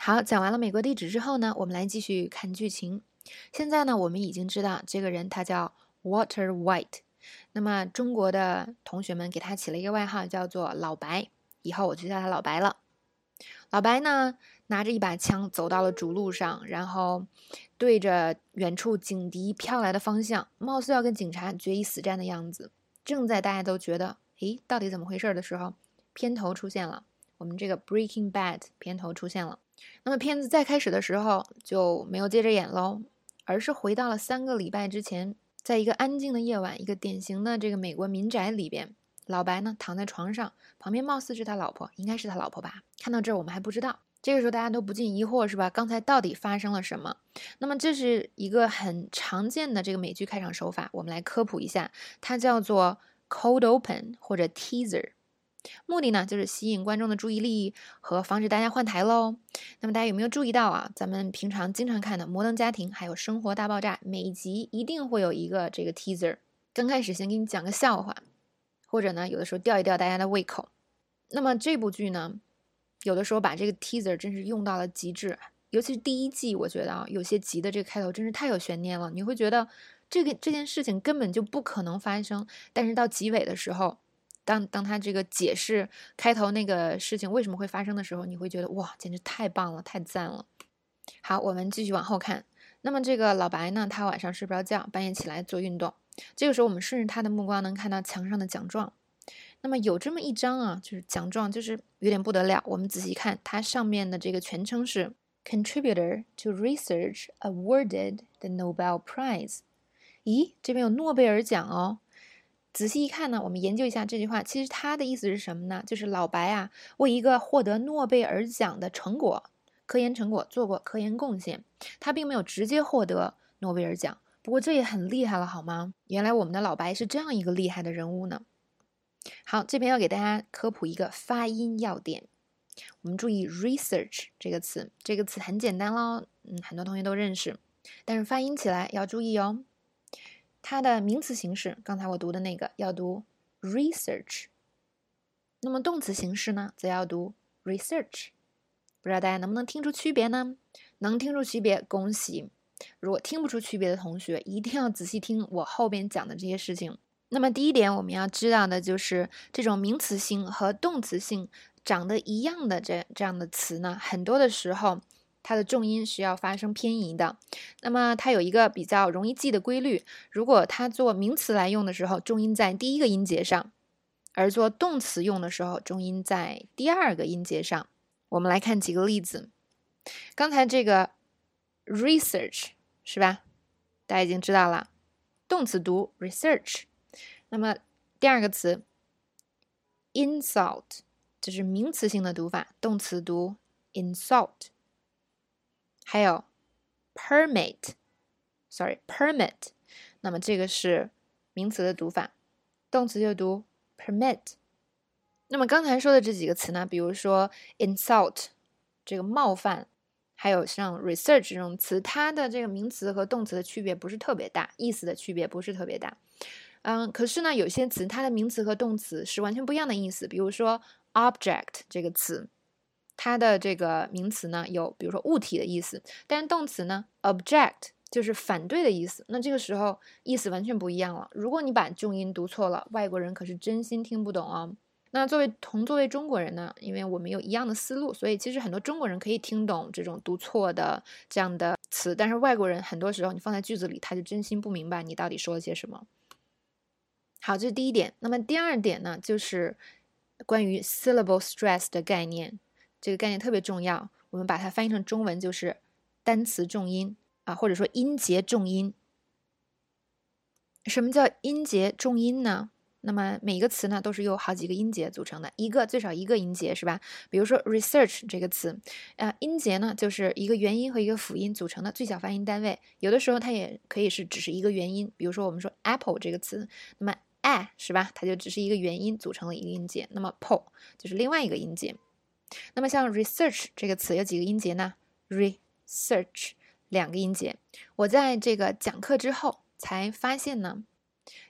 好，讲完了美国地址之后呢，我们来继续看剧情。现在呢，我们已经知道这个人他叫 Water White。那么中国的同学们给他起了一个外号，叫做老白。以后我就叫他老白了。老白呢，拿着一把枪走到了主路上，然后对着远处警笛飘来的方向，貌似要跟警察决一死战的样子。正在大家都觉得，诶，到底怎么回事的时候，片头出现了。我们这个《Breaking Bad》片头出现了。那么片子再开始的时候就没有接着演喽，而是回到了三个礼拜之前，在一个安静的夜晚，一个典型的这个美国民宅里边。老白呢躺在床上，旁边貌似是他老婆，应该是他老婆吧？看到这儿我们还不知道。这个时候大家都不禁疑惑，是吧？刚才到底发生了什么？那么这是一个很常见的这个美剧开场手法，我们来科普一下，它叫做 cold open 或者 teaser，目的呢就是吸引观众的注意力和防止大家换台喽。那么大家有没有注意到啊？咱们平常经常看的《摩登家庭》还有《生活大爆炸》，每集一定会有一个这个 teaser，刚开始先给你讲个笑话。或者呢，有的时候吊一吊大家的胃口。那么这部剧呢，有的时候把这个 teaser 真是用到了极致。尤其是第一季，我觉得啊，有些集的这个开头真是太有悬念了。你会觉得这个这件事情根本就不可能发生，但是到集尾的时候，当当他这个解释开头那个事情为什么会发生的时候，你会觉得哇，简直太棒了，太赞了。好，我们继续往后看。那么这个老白呢，他晚上睡不着觉，半夜起来做运动。这个时候，我们顺着他的目光能看到墙上的奖状。那么有这么一张啊，就是奖状，就是有点不得了。我们仔细看，它上面的这个全称是 “Contributor to Research Awarded the Nobel Prize”。咦，这边有诺贝尔奖哦。仔细一看呢，我们研究一下这句话，其实它的意思是什么呢？就是老白啊，为一个获得诺贝尔奖的成果、科研成果做过科研贡献。他并没有直接获得诺贝尔奖。不过这也很厉害了，好吗？原来我们的老白是这样一个厉害的人物呢。好，这边要给大家科普一个发音要点。我们注意 “research” 这个词，这个词很简单喽，嗯，很多同学都认识。但是发音起来要注意哦。它的名词形式，刚才我读的那个要读 “research”，那么动词形式呢，则要读 “research”。不知道大家能不能听出区别呢？能听出区别，恭喜。如果听不出区别的同学，一定要仔细听我后边讲的这些事情。那么第一点，我们要知道的就是这种名词性和动词性长得一样的这这样的词呢，很多的时候它的重音是要发生偏移的。那么它有一个比较容易记的规律：如果它做名词来用的时候，重音在第一个音节上；而做动词用的时候，重音在第二个音节上。我们来看几个例子。刚才这个。research 是吧？大家已经知道了，动词读 research。那么第二个词 insult 就是名词性的读法，动词读 insult。还有 permit，sorry permit，那么这个是名词的读法，动词就读 permit。那么刚才说的这几个词呢，比如说 insult 这个冒犯。还有像 research 这种词，它的这个名词和动词的区别不是特别大，意思的区别不是特别大。嗯，可是呢，有些词它的名词和动词是完全不一样的意思。比如说 object 这个词，它的这个名词呢有，比如说物体的意思，但是动词呢 object 就是反对的意思。那这个时候意思完全不一样了。如果你把重音读错了，外国人可是真心听不懂哦。那作为同作为中国人呢，因为我们有一样的思路，所以其实很多中国人可以听懂这种读错的这样的词，但是外国人很多时候你放在句子里，他就真心不明白你到底说了些什么。好，这是第一点。那么第二点呢，就是关于 syllable stress 的概念，这个概念特别重要。我们把它翻译成中文就是单词重音啊，或者说音节重音。什么叫音节重音呢？那么每一个词呢，都是由好几个音节组成的，一个最少一个音节是吧？比如说 research 这个词，啊，音节呢就是一个元音和一个辅音组成的最小发音单位。有的时候它也可以是只是一个元音，比如说我们说 apple 这个词，那么 a 是吧？它就只是一个元音组成了一个音节，那么 po 就是另外一个音节。那么像 research 这个词有几个音节呢？research 两个音节。我在这个讲课之后才发现呢。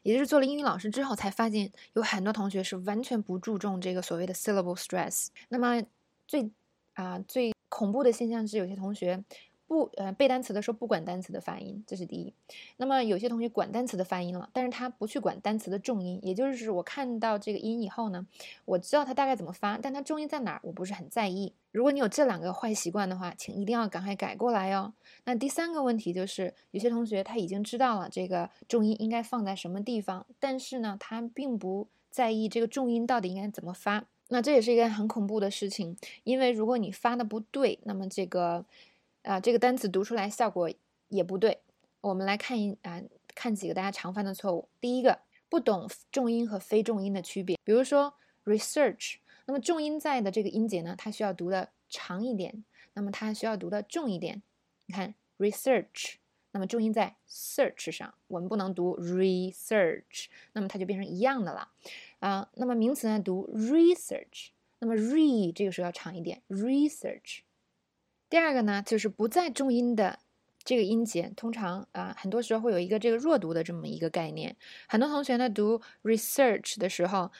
也就是做了英语老师之后，才发现有很多同学是完全不注重这个所谓的 syllable stress。那么最啊最恐怖的现象是，有些同学不呃背单词的时候不管单词的发音，这是第一。那么有些同学管单词的发音了，但是他不去管单词的重音，也就是我看到这个音以后呢，我知道它大概怎么发，但它重音在哪儿，我不是很在意。如果你有这两个坏习惯的话，请一定要赶快改过来哟。那第三个问题就是，有些同学他已经知道了这个重音应该放在什么地方，但是呢，他并不在意这个重音到底应该怎么发。那这也是一个很恐怖的事情，因为如果你发的不对，那么这个，啊，这个单词读出来效果也不对。我们来看一啊，看几个大家常犯的错误。第一个，不懂重音和非重音的区别。比如说 research，那么重音在的这个音节呢，它需要读的长一点，那么它需要读的重一点。你看 research，那么重音在 search 上，我们不能读 research，那么它就变成一样的了。啊，那么名词呢读 research，那么 re 这个时候要长一点 research。第二个呢就是不在重音的这个音节，通常啊很多时候会有一个这个弱读的这么一个概念。很多同学呢读 research 的时候，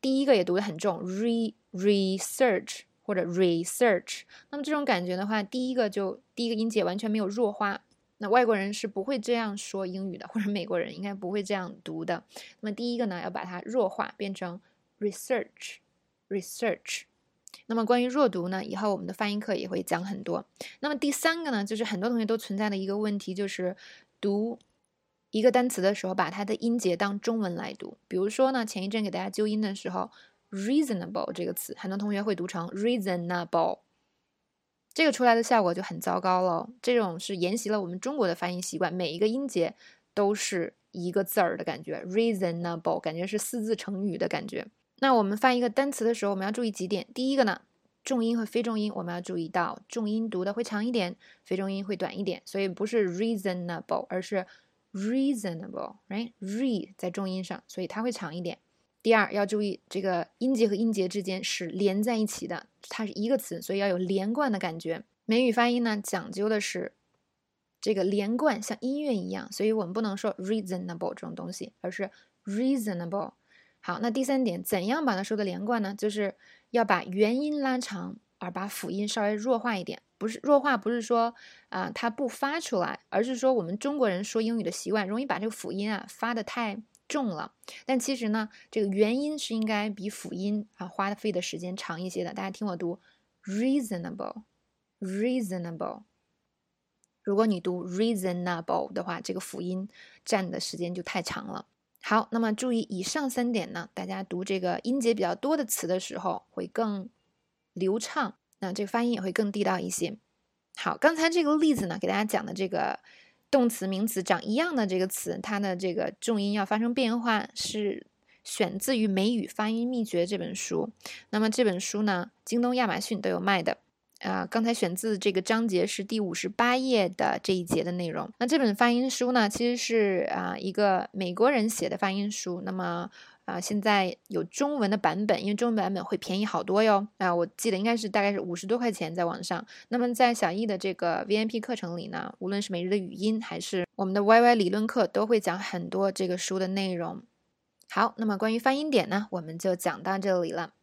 第一个也读得很重 re research 或者 research。那么这种感觉的话，第一个就第一个音节完全没有弱化。那外国人是不会这样说英语的，或者美国人应该不会这样读的。那么第一个呢，要把它弱化，变成 research，research。那么关于弱读呢，以后我们的发音课也会讲很多。那么第三个呢，就是很多同学都存在的一个问题，就是读一个单词的时候，把它的音节当中文来读。比如说呢，前一阵给大家纠音的时候，reasonable 这个词，很多同学会读成 reasonable。这个出来的效果就很糟糕了。这种是沿袭了我们中国的发音习惯，每一个音节都是一个字儿的感觉，reasonable，感觉是四字成语的感觉。那我们翻一个单词的时候，我们要注意几点。第一个呢，重音和非重音，我们要注意到重音读的会长一点，非重音会短一点，所以不是 reasonable，而是 reasonable，right？re 在重音上，所以它会长一点。第二要注意，这个音节和音节之间是连在一起的，它是一个词，所以要有连贯的感觉。美语发音呢，讲究的是这个连贯，像音乐一样，所以我们不能说 reasonable 这种东西，而是 reasonable。好，那第三点，怎样把它说的连贯呢？就是要把元音拉长，而把辅音稍微弱化一点。不是弱化，不是说啊它不发出来，而是说我们中国人说英语的习惯，容易把这个辅音啊发的太。重了，但其实呢，这个元音是应该比辅音啊花费的时间长一些的。大家听我读，reasonable，reasonable。如果你读 reasonable 的话，这个辅音占的时间就太长了。好，那么注意以上三点呢，大家读这个音节比较多的词的时候会更流畅，那这个发音也会更地道一些。好，刚才这个例子呢，给大家讲的这个。动词、名词长一样的这个词，它的这个重音要发生变化，是选自于《美语发音秘诀》这本书。那么这本书呢，京东、亚马逊都有卖的。啊，刚才选自这个章节是第五十八页的这一节的内容。那这本发音书呢，其实是啊一个美国人写的发音书。那么。啊，现在有中文的版本，因为中文版本会便宜好多哟。啊，我记得应该是大概是五十多块钱在网上。那么在小易的这个 V I P 课程里呢，无论是每日的语音还是我们的 Y Y 理论课，都会讲很多这个书的内容。好，那么关于发音点呢，我们就讲到这里了。